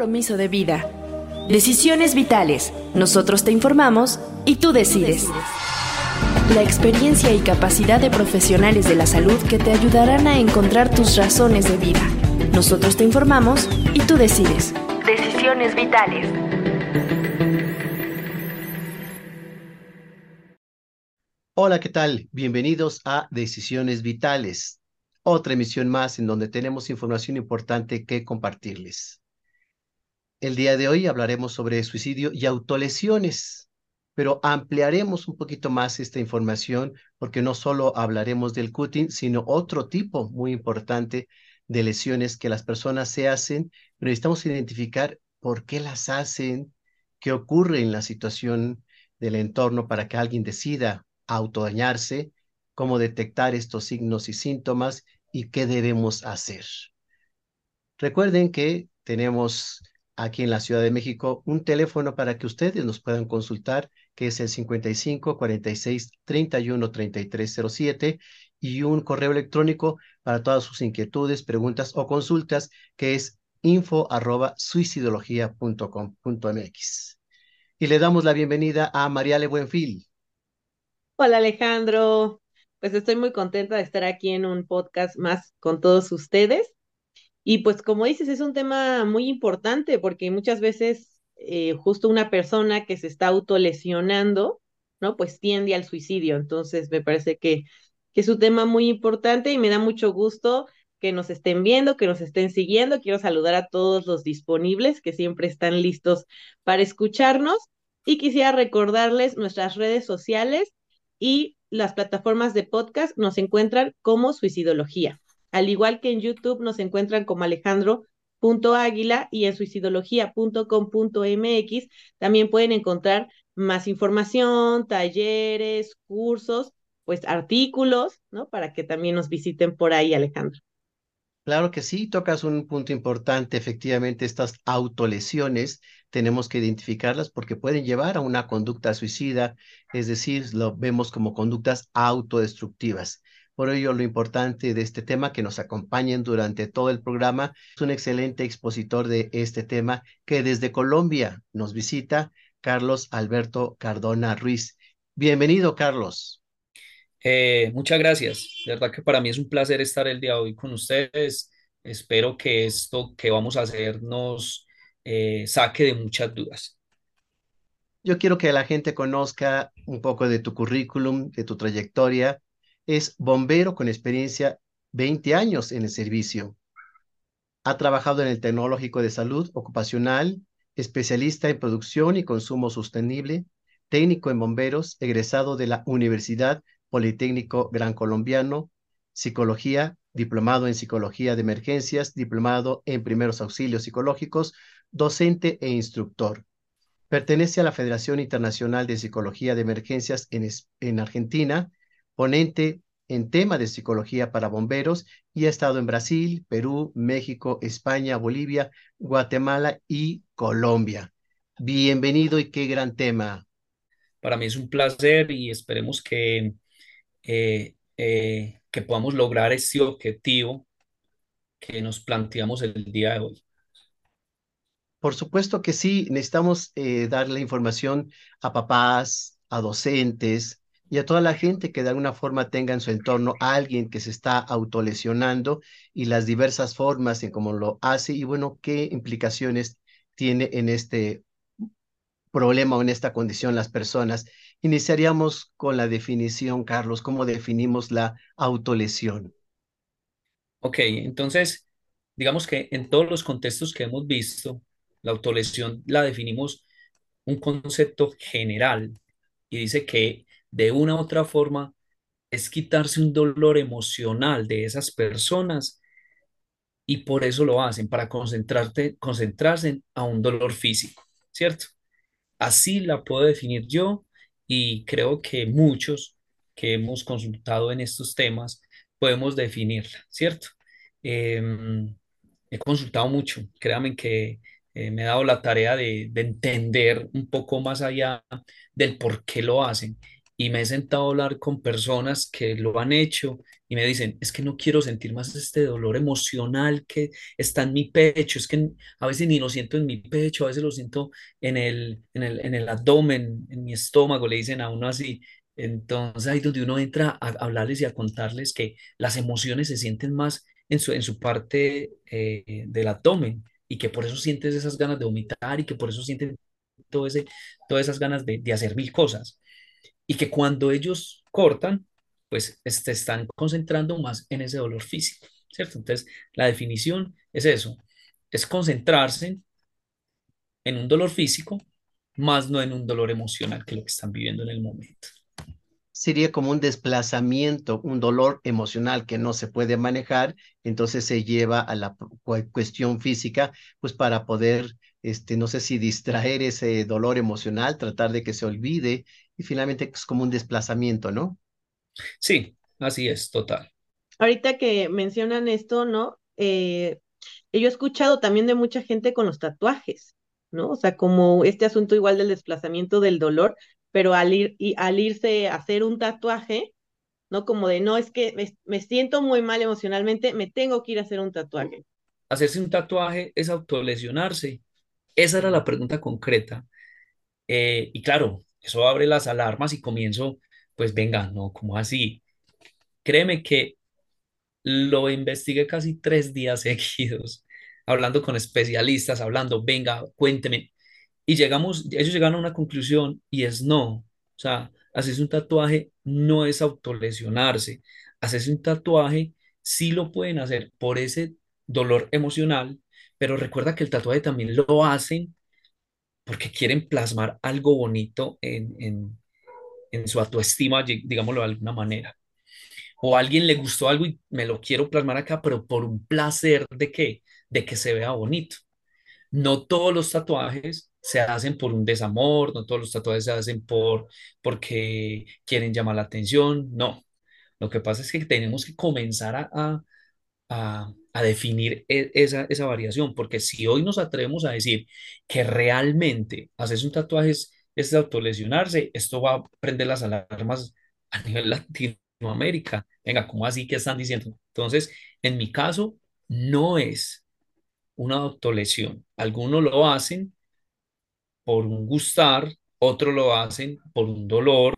compromiso de vida. Decisiones vitales. Nosotros te informamos y tú decides. La experiencia y capacidad de profesionales de la salud que te ayudarán a encontrar tus razones de vida. Nosotros te informamos y tú decides. Decisiones vitales. Hola, ¿qué tal? Bienvenidos a Decisiones Vitales, otra emisión más en donde tenemos información importante que compartirles. El día de hoy hablaremos sobre suicidio y autolesiones pero ampliaremos un poquito más esta información porque no solo hablaremos del cutting, sino otro tipo muy importante de lesiones que las personas se hacen, pero necesitamos identificar por qué las hacen, qué ocurre en la situación del entorno para que alguien decida autodañarse, cómo detectar estos signos y síntomas y qué debemos hacer. Recuerden que tenemos aquí en la Ciudad de México un teléfono para que ustedes nos puedan consultar que es el 55 46 31 33 07 y un correo electrónico para todas sus inquietudes, preguntas o consultas que es info arroba suicidología.com.mx. Y le damos la bienvenida a Mariale Buenfil. Hola Alejandro, pues estoy muy contenta de estar aquí en un podcast más con todos ustedes. Y pues como dices, es un tema muy importante porque muchas veces eh, justo una persona que se está autolesionando, ¿no? Pues tiende al suicidio. Entonces, me parece que, que es un tema muy importante y me da mucho gusto que nos estén viendo, que nos estén siguiendo. Quiero saludar a todos los disponibles que siempre están listos para escucharnos y quisiera recordarles nuestras redes sociales y las plataformas de podcast nos encuentran como Suicidología. Al igual que en YouTube nos encuentran como Alejandro águila y en suicidología.com.mx también pueden encontrar más información, talleres, cursos, pues artículos, ¿no? Para que también nos visiten por ahí, Alejandro. Claro que sí, tocas un punto importante. Efectivamente, estas autolesiones tenemos que identificarlas porque pueden llevar a una conducta suicida, es decir, lo vemos como conductas autodestructivas. Por ello, lo importante de este tema, que nos acompañen durante todo el programa, es un excelente expositor de este tema que desde Colombia nos visita, Carlos Alberto Cardona Ruiz. Bienvenido, Carlos. Eh, muchas gracias. De verdad que para mí es un placer estar el día de hoy con ustedes. Espero que esto que vamos a hacer nos eh, saque de muchas dudas. Yo quiero que la gente conozca un poco de tu currículum, de tu trayectoria, es bombero con experiencia 20 años en el servicio. Ha trabajado en el Tecnológico de Salud Ocupacional, especialista en producción y consumo sostenible, técnico en bomberos, egresado de la Universidad Politécnico Gran Colombiano, psicología, diplomado en psicología de emergencias, diplomado en primeros auxilios psicológicos, docente e instructor. Pertenece a la Federación Internacional de Psicología de Emergencias en, en Argentina, ponente en tema de psicología para bomberos y ha estado en Brasil, Perú, México, España, Bolivia, Guatemala y Colombia. Bienvenido y qué gran tema. Para mí es un placer y esperemos que, eh, eh, que podamos lograr este objetivo que nos planteamos el día de hoy. Por supuesto que sí, necesitamos eh, darle información a papás, a docentes, y a toda la gente que de alguna forma tenga en su entorno a alguien que se está autolesionando y las diversas formas en cómo lo hace y bueno, qué implicaciones tiene en este problema o en esta condición las personas. Iniciaríamos con la definición, Carlos, ¿cómo definimos la autolesión? Ok, entonces, digamos que en todos los contextos que hemos visto, la autolesión la definimos un concepto general y dice que de una u otra forma es quitarse un dolor emocional de esas personas y por eso lo hacen, para concentrarte, concentrarse a un dolor físico, ¿cierto? Así la puedo definir yo y creo que muchos que hemos consultado en estos temas podemos definirla, ¿cierto? Em, he consultado mucho, créanme que eh, me he dado la tarea de, de entender un poco más allá del por qué lo hacen y me he sentado a hablar con personas que lo han hecho y me dicen, es que no quiero sentir más este dolor emocional que está en mi pecho, es que a veces ni lo siento en mi pecho, a veces lo siento en el, en el, en el abdomen, en mi estómago, le dicen a uno así. Entonces ahí donde uno entra a hablarles y a contarles que las emociones se sienten más en su, en su parte eh, del abdomen y que por eso sientes esas ganas de vomitar y que por eso sienten todo ese, todas esas ganas de, de hacer mil cosas y que cuando ellos cortan, pues se este, están concentrando más en ese dolor físico, ¿cierto? Entonces, la definición es eso, es concentrarse en un dolor físico, más no en un dolor emocional, que lo que están viviendo en el momento. Sería como un desplazamiento, un dolor emocional que no se puede manejar, entonces se lleva a la cuestión física, pues para poder, este, no sé si distraer ese dolor emocional, tratar de que se olvide y finalmente es como un desplazamiento, ¿no? Sí, así es, total. Ahorita que mencionan esto, ¿no? Eh, yo he escuchado también de mucha gente con los tatuajes, ¿no? O sea, como este asunto igual del desplazamiento del dolor, pero al, ir, y al irse a hacer un tatuaje, ¿no? Como de, no, es que me, me siento muy mal emocionalmente, me tengo que ir a hacer un tatuaje. Hacerse un tatuaje es autolesionarse. Esa era la pregunta concreta. Eh, y claro, eso abre las alarmas y comienzo, pues venga, no, como así? Créeme que lo investigué casi tres días seguidos, hablando con especialistas, hablando, venga, cuénteme. Y llegamos, ellos llegaron a una conclusión y es no. O sea, hacerse un tatuaje no es autolesionarse. Hacerse un tatuaje sí lo pueden hacer por ese dolor emocional, pero recuerda que el tatuaje también lo hacen porque quieren plasmar algo bonito en, en, en su autoestima, digámoslo de alguna manera. O a alguien le gustó algo y me lo quiero plasmar acá, pero por un placer de qué? De que se vea bonito. No todos los tatuajes se hacen por un desamor, no todos los tatuajes se hacen por porque quieren llamar la atención, no. Lo que pasa es que tenemos que comenzar a, a, a definir e, esa, variación, porque si hoy nos atrevemos a decir que realmente hacerse un tatuaje es, es autolesionarse, esto va a prender las alarmas a nivel Latinoamérica. Venga, ¿cómo así que están diciendo? Entonces, en mi caso, no es una autolesión. Algunos lo hacen por un gustar, otros lo hacen por un dolor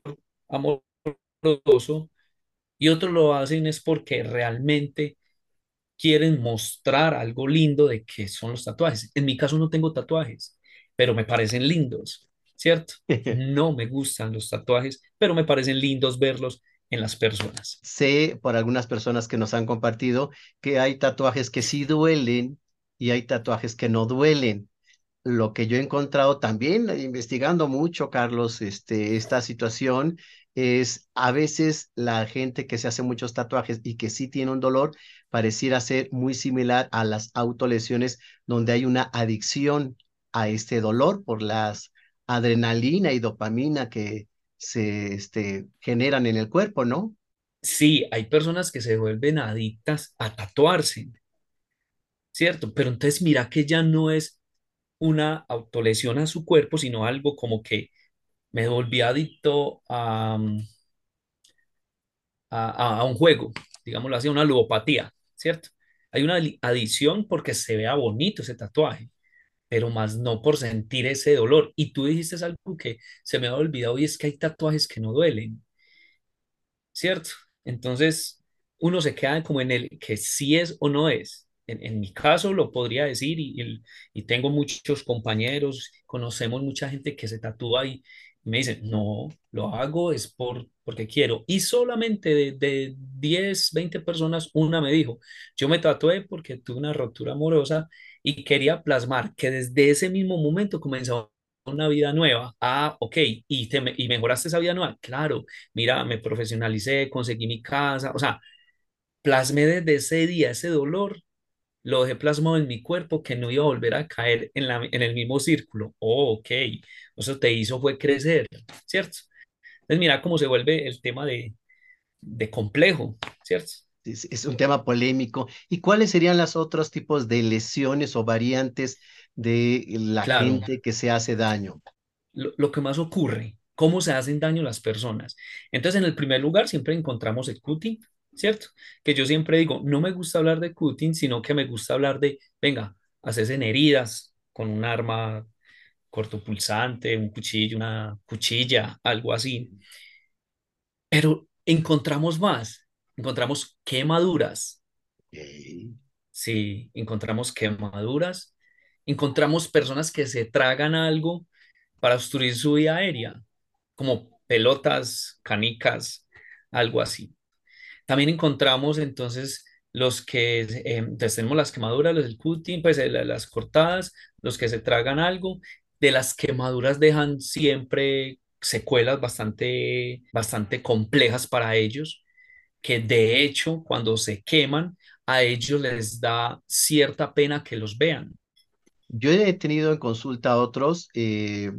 amoroso y otros lo hacen es porque realmente quieren mostrar algo lindo de qué son los tatuajes. En mi caso no tengo tatuajes, pero me parecen lindos, ¿cierto? No me gustan los tatuajes, pero me parecen lindos verlos en las personas. Sé por algunas personas que nos han compartido que hay tatuajes que sí duelen y hay tatuajes que no duelen. Lo que yo he encontrado también investigando mucho, Carlos, este, esta situación es a veces la gente que se hace muchos tatuajes y que sí tiene un dolor pareciera ser muy similar a las autolesiones donde hay una adicción a este dolor por las adrenalina y dopamina que se este, generan en el cuerpo, ¿no? Sí, hay personas que se vuelven adictas a tatuarse, ¿cierto? Pero entonces mira que ya no es una autolesión a su cuerpo, sino algo como que me volví adicto a, a, un juego, digámoslo así, una ludopatía, ¿cierto? Hay una adicción porque se vea bonito ese tatuaje, pero más no por sentir ese dolor. Y tú dijiste algo que se me ha olvidado y es que hay tatuajes que no duelen, ¿cierto? Entonces, uno se queda como en el que sí es o no es. En, mi caso lo podría decir y, y, tengo muchos compañeros, conocemos mucha gente que se tatúa y, me dicen, no, lo hago es por, porque quiero. Y solamente de, de 10, 20 personas, una me dijo, yo me tatué porque tuve una ruptura amorosa y quería plasmar que desde ese mismo momento comenzó una vida nueva. Ah, ok, y, te, y mejoraste esa vida nueva. Claro, mira, me profesionalicé, conseguí mi casa, o sea, plasmé desde ese día ese dolor lo dejé plasmado en mi cuerpo que no iba a volver a caer en, la, en el mismo círculo. Oh, ok, eso te hizo fue crecer, ¿cierto? Entonces mira cómo se vuelve el tema de, de complejo, ¿cierto? Es, es, un tema polémico. ¿Y cuáles serían los otros tipos de lesiones o variantes de la gente que se hace daño? Lo, lo que más ocurre cómo se hacen daño las personas. Entonces, en el primer lugar, siempre encontramos el cutting, ¿cierto? Que yo siempre digo, no me gusta hablar de cutting, sino que me gusta hablar de, venga, haces en heridas con un arma cortopulsante, un cuchillo, una cuchilla, algo así. Pero encontramos más, encontramos quemaduras. Sí, encontramos quemaduras, encontramos personas que se tragan algo para obstruir su vía aérea, como pelotas, canicas, algo así. También encontramos entonces los que eh, tenemos las quemaduras, los del cutting, pues eh, las cortadas, los que se tragan algo, de las quemaduras dejan siempre secuelas bastante, bastante complejas para ellos, que de hecho cuando se queman, a ellos les da cierta pena que los vean. Yo he tenido en consulta a otros, eh,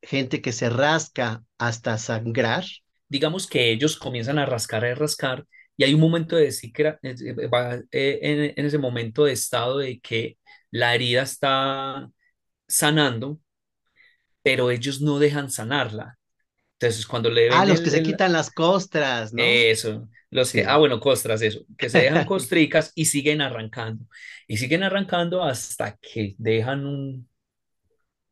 gente que se rasca hasta sangrar. Digamos que ellos comienzan a rascar, a rascar, y hay un momento de eh, eh, en, en ese momento de estado de que la herida está sanando, pero ellos no dejan sanarla. Entonces, cuando le ven Ah, los que se quitan las costras, ¿no? Eso, los que, ah, bueno, costras, eso, que se dejan costricas y siguen arrancando. Y siguen arrancando hasta que dejan un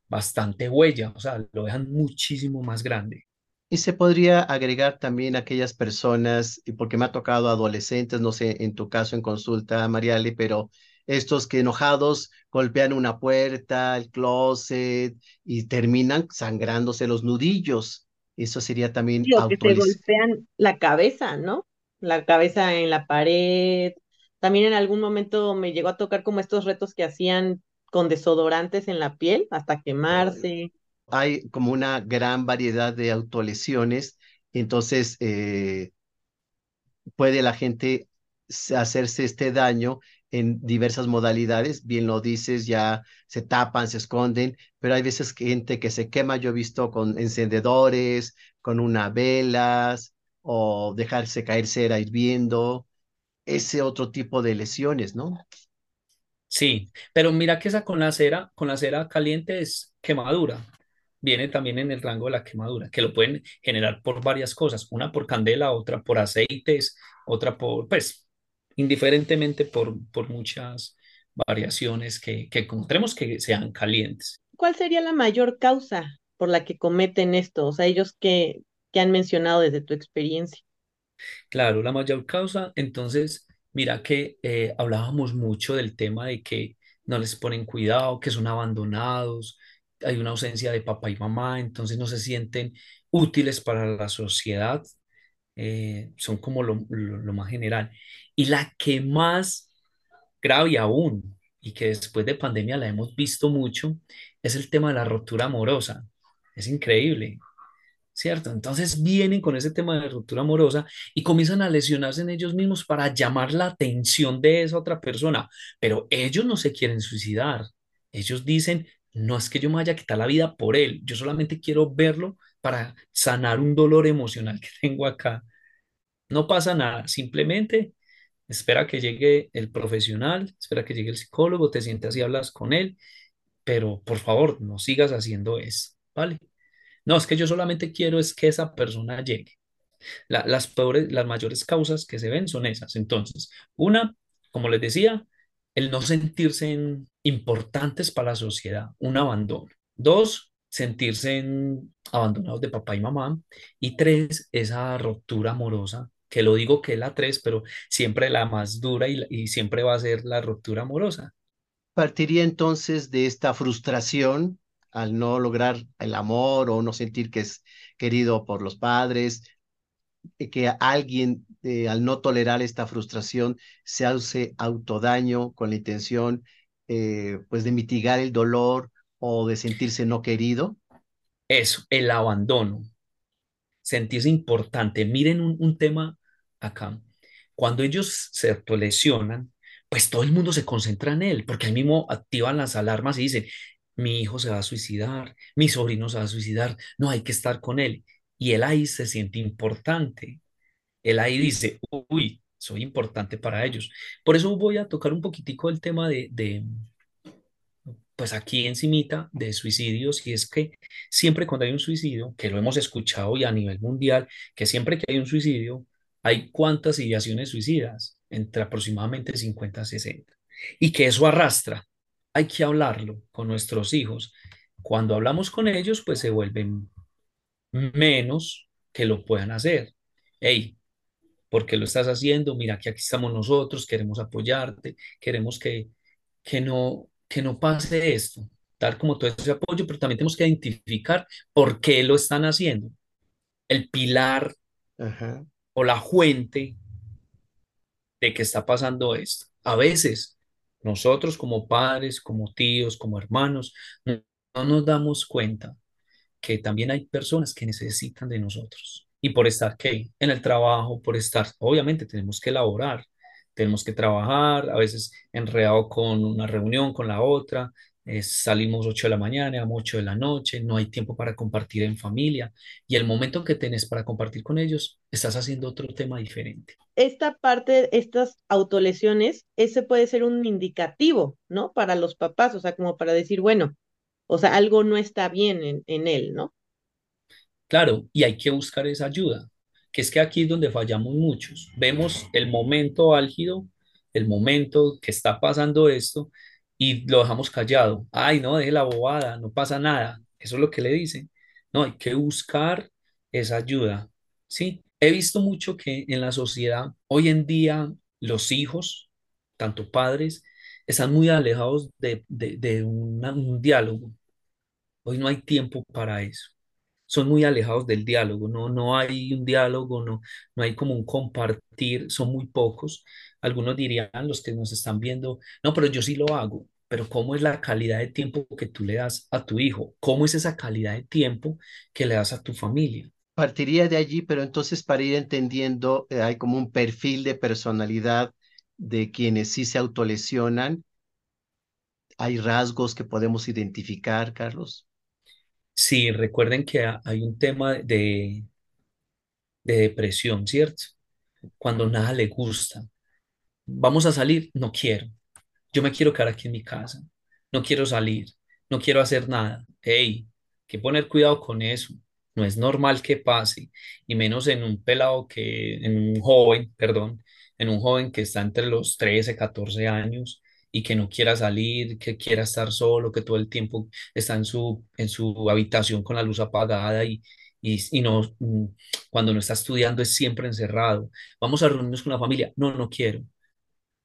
bastante huella, o sea, lo dejan muchísimo más grande. Y se podría agregar también aquellas personas, y porque me ha tocado adolescentes, no sé, en tu caso en consulta, Mariali, pero estos que enojados golpean una puerta, el closet y terminan sangrándose los nudillos. Eso sería también que se golpean la cabeza, ¿no? La cabeza en la pared. También en algún momento me llegó a tocar como estos retos que hacían con desodorantes en la piel hasta quemarse. Hay como una gran variedad de autolesiones, entonces eh, puede la gente hacerse este daño en diversas modalidades, bien lo dices, ya se tapan, se esconden, pero hay veces gente que se quema, yo he visto con encendedores, con una velas o dejarse caer cera hirviendo, ese otro tipo de lesiones, ¿no? Sí, pero mira que esa con la cera, con la cera caliente es quemadura. Viene también en el rango de la quemadura, que lo pueden generar por varias cosas, una por candela, otra por aceites, otra por, pues, indiferentemente por, por muchas variaciones que, que encontremos que sean calientes. ¿Cuál sería la mayor causa por la que cometen esto? O sea, ellos que, que han mencionado desde tu experiencia. Claro, la mayor causa, entonces, mira que eh, hablábamos mucho del tema de que no les ponen cuidado, que son abandonados, hay una ausencia de papá y mamá, entonces no se sienten útiles para la sociedad, eh, son como lo, lo, más general. Y la que más grave aún, y que después de pandemia la hemos visto mucho, es el tema de la ruptura amorosa. Es increíble, ¿cierto? Entonces vienen con ese tema de ruptura amorosa y comienzan a lesionarse en ellos mismos para llamar la atención de esa otra persona, pero ellos no se quieren suicidar. Ellos dicen, no es que yo me vaya a quitar la vida por él, yo solamente quiero verlo para sanar un dolor emocional que tengo acá. No pasa nada, simplemente espera que llegue el profesional, espera que llegue el psicólogo, te sientas y hablas con él, pero por favor, no sigas haciendo eso, ¿vale? No, es que yo solamente quiero es que esa persona llegue. las peores, las mayores causas que se ven son esas. Entonces, una, como les decía, el no sentirse importantes para la sociedad, un abandono. Dos, sentirse abandonados de papá y mamá. Y tres, esa ruptura amorosa, que lo digo que es la tres, pero siempre la más dura y, y siempre va a ser la ruptura amorosa. Partiría entonces de esta frustración al no lograr el amor o no sentir que es querido por los padres, que alguien eh, al no tolerar esta frustración se hace autodaño con la intención eh, pues de mitigar el dolor o de sentirse no querido? Eso, el abandono, sentirse importante. Miren un, un tema acá. Cuando ellos se lesionan, pues todo el mundo se concentra en él, porque ahí mismo activan las alarmas y dicen, mi hijo se va a suicidar, mi sobrino se va a suicidar, no hay que estar con él. Y él ahí se siente importante. Él ahí dice, uy, soy importante para ellos. Por eso voy a tocar un poquitico el tema de, pues aquí encimita de suicidios y es que siempre cuando hay un suicidio, que lo hemos escuchado y a nivel mundial, que siempre que hay un suicidio, hay cuántas ideaciones suicidas, entre aproximadamente 50 a 60, y que eso arrastra. Hay que hablarlo con nuestros hijos. Cuando hablamos con ellos, pues se vuelven menos que lo puedan hacer. Hey, ¿por qué lo estás haciendo? Mira que aquí estamos nosotros, queremos apoyarte, queremos que, que no, que no pase esto, dar como todo ese apoyo, pero también tenemos que identificar por qué lo están haciendo. El pilar o la fuente de que está pasando esto. A veces nosotros como padres, como tíos, como hermanos, no, no nos damos cuenta que también hay personas que necesitan de nosotros. Y por estar ¿qué? en el trabajo, por estar, obviamente tenemos que elaborar, tenemos que trabajar, a veces enredado con una reunión, con la otra, eh, salimos 8 de la mañana, 8 de la noche, no hay tiempo para compartir en familia y el momento que tenés para compartir con ellos, estás haciendo otro tema diferente. Esta parte, estas autolesiones, ese puede ser un indicativo, ¿no? Para los papás, o sea, como para decir, bueno, o sea, algo no está bien en, en él, ¿no? Claro, y hay que buscar esa ayuda que es que aquí es donde fallamos muchos. Vemos el momento álgido, el momento que está pasando esto y lo dejamos callado. Ay, no, deje la bobada, no pasa nada. Eso es lo que le dicen. No, hay que buscar esa ayuda. Sí, he visto mucho que en la sociedad hoy en día los hijos, tanto padres, están muy alejados de, un diálogo. Hoy no hay tiempo para eso son muy alejados del diálogo, no, no hay un diálogo, no, no hay como un compartir, son muy pocos. Algunos dirían, los que nos están viendo, no, pero yo sí lo hago, pero ¿cómo es la calidad de tiempo que tú le das a tu hijo? ¿Cómo es esa calidad de tiempo que le das a tu familia? Partiría de allí, pero entonces para ir entendiendo, eh, hay como un perfil de personalidad de quienes sí se autolesionan. ¿Hay rasgos que podemos identificar, Carlos? Sí, recuerden que hay un tema de, de depresión, ¿cierto? Cuando nada le gusta. Vamos a salir, no quiero. Yo me quiero quedar aquí en mi casa. No quiero salir. No quiero hacer nada. Hey, que poner cuidado con eso. No es normal que pase, y menos en un pelado que, en un joven, perdón, en un joven que está entre los 13, 14 años y que no quiera salir, que quiera estar solo, que todo el tiempo está en su, en su habitación con la luz apagada y, y, no, mm, cuando no está estudiando es siempre encerrado. Vamos a reunirnos con la familia. No, no quiero.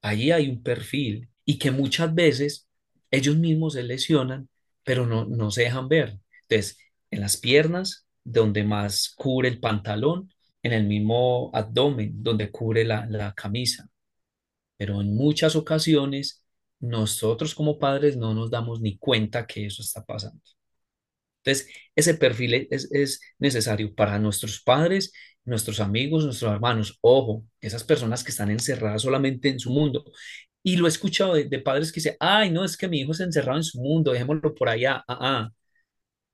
Allí hay un perfil y que muchas veces ellos mismos se lesionan, pero no, no se dejan ver. Entonces, en las piernas, donde más cubre el pantalón, en el mismo abdomen, donde cubre la, la camisa. Pero en muchas ocasiones nosotros como padres no nos damos ni cuenta que eso está pasando. Entonces, ese perfil es, necesario para nuestros padres, nuestros amigos, nuestros hermanos. Ojo, esas personas que están encerradas solamente en su mundo. Y lo he escuchado de, padres que dicen, ay, no, es que mi hijo está encerrado en su mundo, dejémoslo por allá. Ah, ah.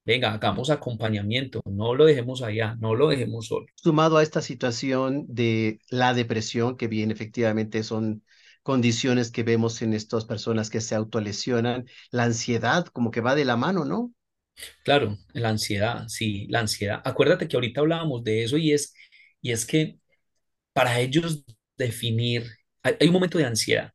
Venga, hagamos acompañamiento, no lo dejemos allá, no lo dejemos solo. Sumado a esta situación de la depresión, que bien efectivamente son condiciones que vemos en estas personas que se autolesionan, la ansiedad como que va de la mano, ¿no? Claro, la ansiedad, sí, la ansiedad. Acuérdate que ahorita hablábamos de eso y es, y es que para ellos definir, hay, hay un momento de ansiedad.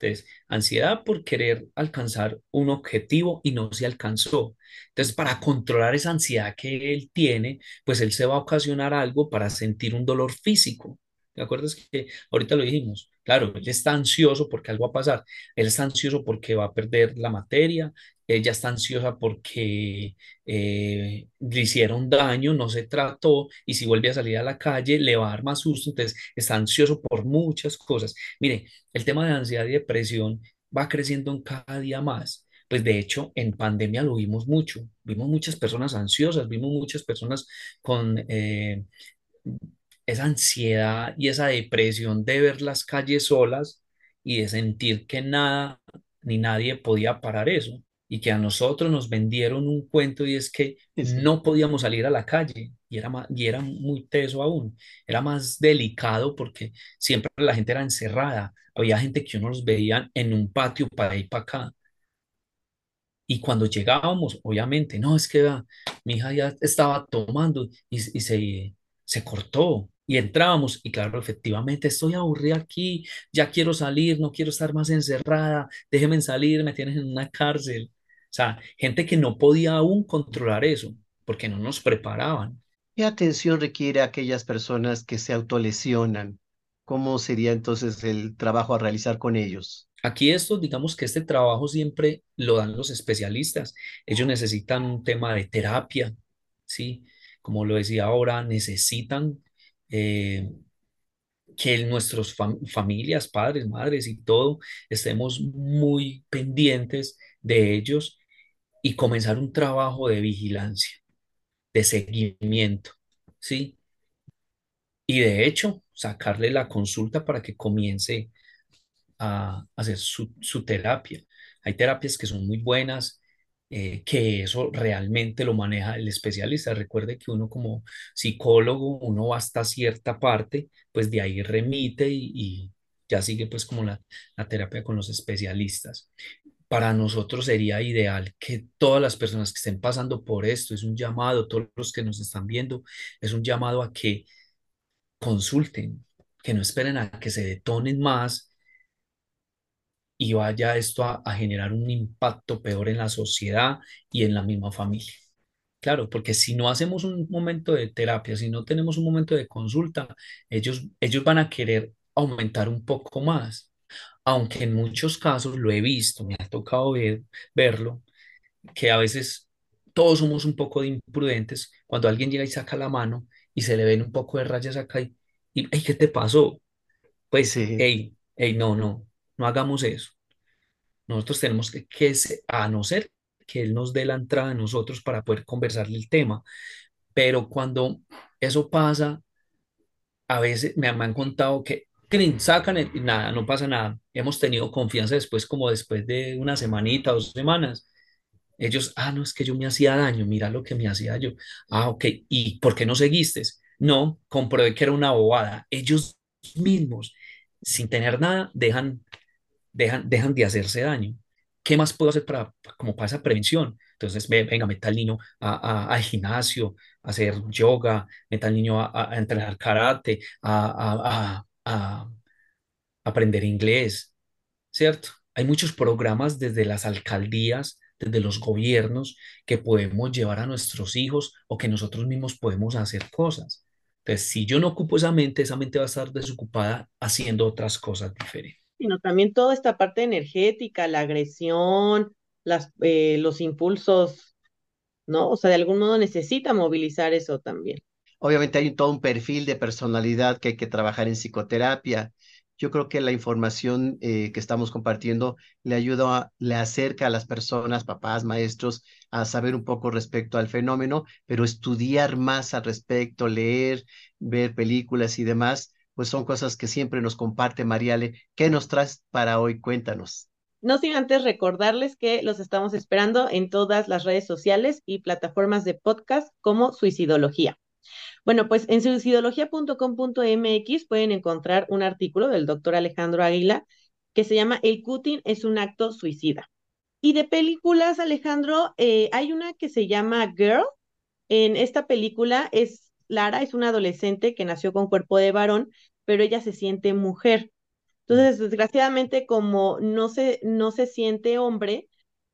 Entonces, ansiedad por querer alcanzar un objetivo y no se alcanzó. Entonces, para controlar esa ansiedad que él tiene, pues él se va a ocasionar algo para sentir un dolor físico. ¿Te acuerdas que ahorita lo dijimos? Claro, él está ansioso porque algo va a pasar. Él está ansioso porque va a perder la materia. Ella está ansiosa porque eh, le hicieron daño, no se trató y si vuelve a salir a la calle le va a dar más susto. Entonces está ansioso por muchas cosas. Mire, el tema de ansiedad y depresión va creciendo en cada día más. Pues de hecho, en pandemia lo vimos mucho. Vimos muchas personas ansiosas, vimos muchas personas con eh, esa ansiedad y esa depresión de ver las calles solas y de sentir que nada ni nadie podía parar eso y que a nosotros nos vendieron un cuento y es que no podíamos salir a la calle y era, y era muy teso aún, era más delicado porque siempre la gente era encerrada, había gente que uno los veía en un patio para ir para acá. Y cuando llegábamos, obviamente, no, es que mi hija ya estaba tomando y, y se, se cortó. Y entrábamos y claro, efectivamente estoy aburrida aquí, ya quiero salir, no quiero estar más encerrada, déjenme salir, me tienes en una cárcel. O sea, gente que no podía aún controlar eso, porque no nos preparaban. ¿Qué atención requiere a aquellas personas que se autolesionan? ¿Cómo sería entonces el trabajo a realizar con ellos? Aquí esto, digamos que este trabajo siempre lo dan los especialistas. Ellos necesitan un tema de terapia, ¿sí? Como lo decía ahora, necesitan eh, que nuestras familias, padres, madres y todo, estemos muy pendientes de ellos y comenzar un trabajo de vigilancia, de seguimiento, ¿sí? Y de hecho, sacarle la consulta para que comience a hacer su, su terapia. Hay terapias que son muy buenas, eh, que eso realmente lo maneja el especialista. Recuerde que uno como psicólogo, uno va hasta cierta parte, pues de ahí remite y, y ya sigue pues como la, la terapia con los especialistas. Para nosotros sería ideal que todas las personas que estén pasando por esto, es un llamado, todos los que nos están viendo, es un llamado a que consulten, que no esperen a que se detonen más y vaya esto a, a, generar un impacto peor en la sociedad y en la misma familia. Claro, porque si no hacemos un momento de terapia, si no tenemos un momento de consulta, ellos, ellos van a querer aumentar un poco más. Aunque en muchos casos lo he visto, me ha tocado ver, verlo, que a veces todos somos un poco de imprudentes cuando alguien llega y saca la mano y se le ven un poco de rayas acá y, y ¿qué te pasó? Pues, Sí. hey, hey, no, no, no hagamos eso. Nosotros tenemos que, que a no ser que Él nos dé la entrada a nosotros para poder conversarle el tema. Pero cuando eso pasa, a veces me, han contado que, "Crin, sacan el- nada, no pasa nada. Hemos tenido confianza después, como después de una semanita, dos semanas. Ellos, ah, no, es que yo me hacía daño, mira lo que me hacía yo. Ah, ok, ¿y por qué no seguiste? No, comprobé que era una bobada. Ellos mismos, sin tener nada, dejan dejan, dejan de hacerse daño. ¿Qué más puedo hacer para, como para esa prevención? Entonces, ve- venga, meta al niño a, al gimnasio, a hacer yoga, meta al niño a, a- entrenar karate, a aprender inglés, ¿cierto? Hay muchos programas desde las alcaldías, desde los gobiernos, que podemos llevar a nuestros hijos o que nosotros mismos podemos hacer cosas. Entonces, si yo no ocupo esa mente, esa mente va a estar desocupada haciendo otras cosas diferentes. Sino también toda esta parte energética, la agresión, eh, los impulsos, ¿no? O sea, de algún modo necesita movilizar eso también. Obviamente hay todo un perfil de personalidad que hay que trabajar en psicoterapia. Yo creo que la información eh, que estamos compartiendo le ayuda, a- le acerca a las personas, papás, maestros, a saber un poco respecto al fenómeno, pero estudiar más al respecto, leer, ver películas y demás, pues son cosas que siempre nos comparte Mariale. ¿Qué nos traes para hoy? Cuéntanos. No sin antes recordarles que los estamos esperando en todas las redes sociales y plataformas de podcast como Suicidología. Bueno, pues en suicidología.com.mx pueden encontrar un artículo del doctor Alejandro Águila que se llama El cutting es un acto suicida. Y de películas, Alejandro, eh, hay una que se llama Girl. En esta película es Lara, es una adolescente que nació con cuerpo de varón, pero ella se siente mujer. Entonces, desgraciadamente, como no se, no se siente hombre,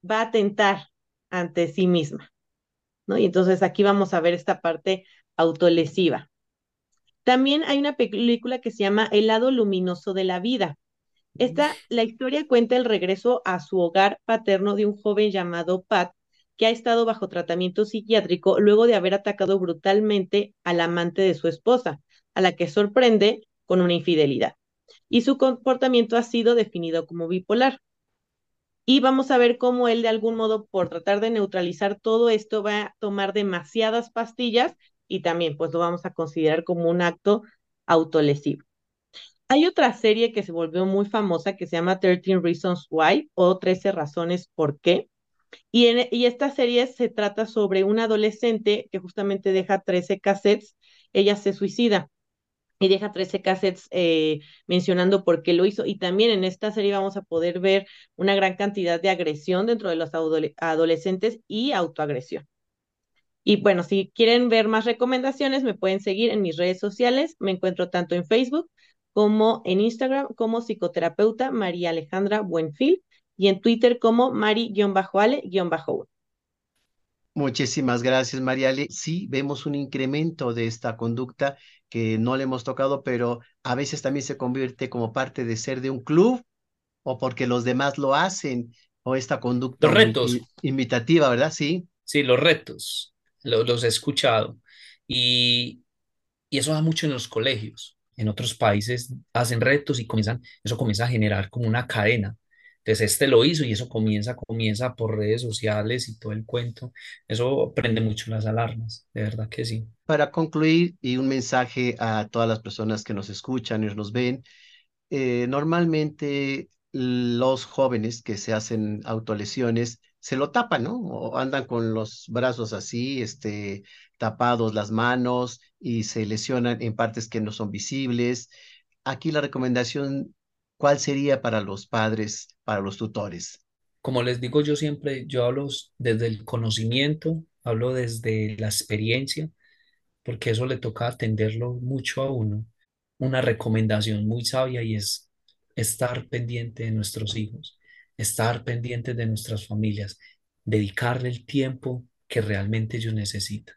va a tentar ante sí misma, ¿no? Y entonces aquí vamos a ver esta parte autolesiva. También hay una película que se llama El lado luminoso de la vida. Esta, la historia cuenta el regreso a su hogar paterno de un joven llamado Pat, que ha estado bajo tratamiento psiquiátrico luego de haber atacado brutalmente al amante de su esposa, a la que sorprende con una infidelidad. Y su comportamiento ha sido definido como bipolar. Y vamos a ver cómo él de algún modo, por tratar de neutralizar todo esto, va a tomar demasiadas pastillas y también pues lo vamos a considerar como un acto autolesivo. Hay otra serie que se volvió muy famosa que se llama 13 Reasons Why o 13 razones por qué. Y, en, y esta serie se trata sobre una adolescente que justamente deja 13 cassettes, ella se suicida. y deja 13 cassettes eh, mencionando por qué lo hizo. Y también en esta serie vamos a poder ver una gran cantidad de agresión dentro de los adolescentes y autoagresión. Y bueno, si quieren ver más recomendaciones, me pueden seguir en mis redes sociales. Me encuentro tanto en Facebook como en Instagram como psicoterapeuta María Alejandra Buenfil y en Twitter como Mari-Ale-1. Muchísimas gracias, Mariale. Sí, vemos un incremento de esta conducta que no le hemos tocado, pero a veces también se convierte como parte de ser de un club o porque los demás lo hacen o esta conducta los retos. imitativa, ¿verdad? Sí. Sí, los retos, los, he escuchado. Y, y eso da mucho en los colegios. En otros países hacen retos y comienzan, eso comienza a generar como una cadena entonces este lo hizo y eso comienza, comienza por redes sociales y todo el cuento. Eso prende mucho las alarmas, de verdad que sí. Para concluir y un mensaje a todas las personas que nos escuchan y nos ven, eh, normalmente los jóvenes que se hacen autolesiones se lo tapan, ¿no? O andan con los brazos así, este, tapados las manos y se lesionan en partes que no son visibles. Aquí la recomendación ¿Cuál sería para los padres, para los tutores? Como les digo yo siempre, yo hablo desde el conocimiento, hablo desde la experiencia, porque eso le toca atenderlo mucho a uno. Una recomendación muy sabia y es estar pendiente de nuestros hijos, estar pendiente de nuestras familias, dedicarle el tiempo que realmente ellos necesitan.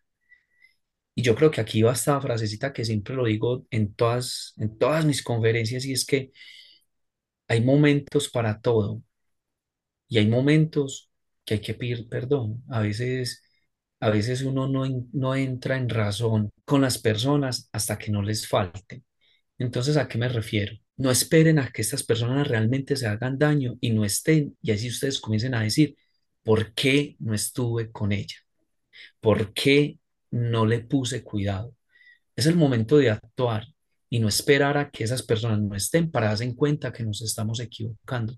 Y yo creo que aquí va esta frasecita que siempre lo digo en todas, en todas mis conferencias y es que hay momentos para todo y hay momentos que hay que pedir perdón. A veces, a veces uno no, no entra en razón con las personas hasta que no les falte. Entonces, ¿a qué me refiero? No esperen a que estas personas realmente se hagan daño y no estén, y así ustedes comiencen a decir, ¿por qué no estuve con ella? ¿Por qué no le puse cuidado? Es el momento de actuar y no esperar a que esas personas no estén para darse en cuenta que nos estamos equivocando.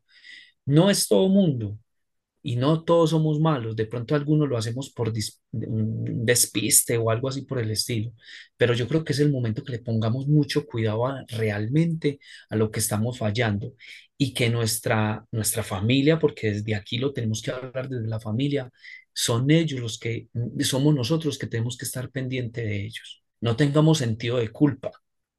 No es todo mundo y no todos somos malos. De pronto algunos lo hacemos por un despiste o algo así por el estilo. Pero yo creo que es el momento que le pongamos mucho cuidado realmente a lo que estamos fallando y que nuestra, nuestra familia, porque desde aquí lo tenemos que hablar desde la familia, son ellos los que, somos nosotros que tenemos que estar pendiente de ellos. No tengamos sentido de culpa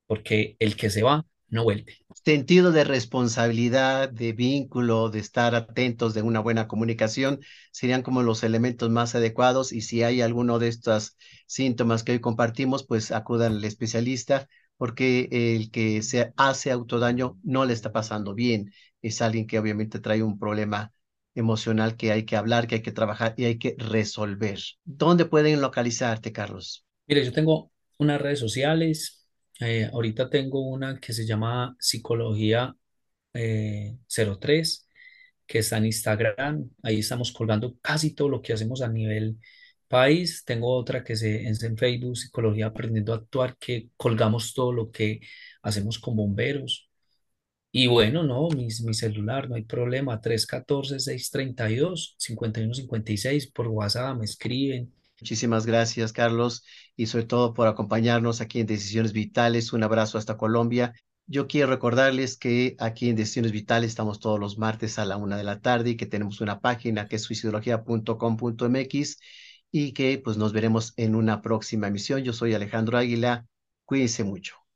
porque el que se va no vuelve. Sentido de responsabilidad, de vínculo, de estar atentos, de una buena comunicación, serían como los elementos más adecuados y si hay alguno de estos síntomas que hoy compartimos, pues acudan al especialista porque el que se hace autodaño no le está pasando bien, es alguien que obviamente trae un problema emocional que hay que hablar, que hay que trabajar y hay que resolver. ¿Dónde pueden localizarte, Carlos? Mire, yo tengo unas redes sociales, eh, ahorita tengo una que se llama Psicología 03, eh, que está en Instagram. Ahí estamos colgando casi todo lo que hacemos a nivel país. Tengo otra que se, es en Facebook, Psicología Aprendiendo a Actuar, que colgamos todo lo que hacemos con bomberos. Y bueno, no, mi, mi celular, no hay problema, 314-632-5156 por WhatsApp, me escriben Muchísimas gracias, Carlos, y sobre todo por acompañarnos aquí en Decisiones Vitales. Un abrazo hasta Colombia. Yo quiero recordarles que aquí en Decisiones Vitales estamos todos los martes a la una de la tarde y que tenemos una página que es suicidología.com.mx y que pues nos veremos en una próxima emisión. Yo soy Alejandro Águila. Cuídense mucho.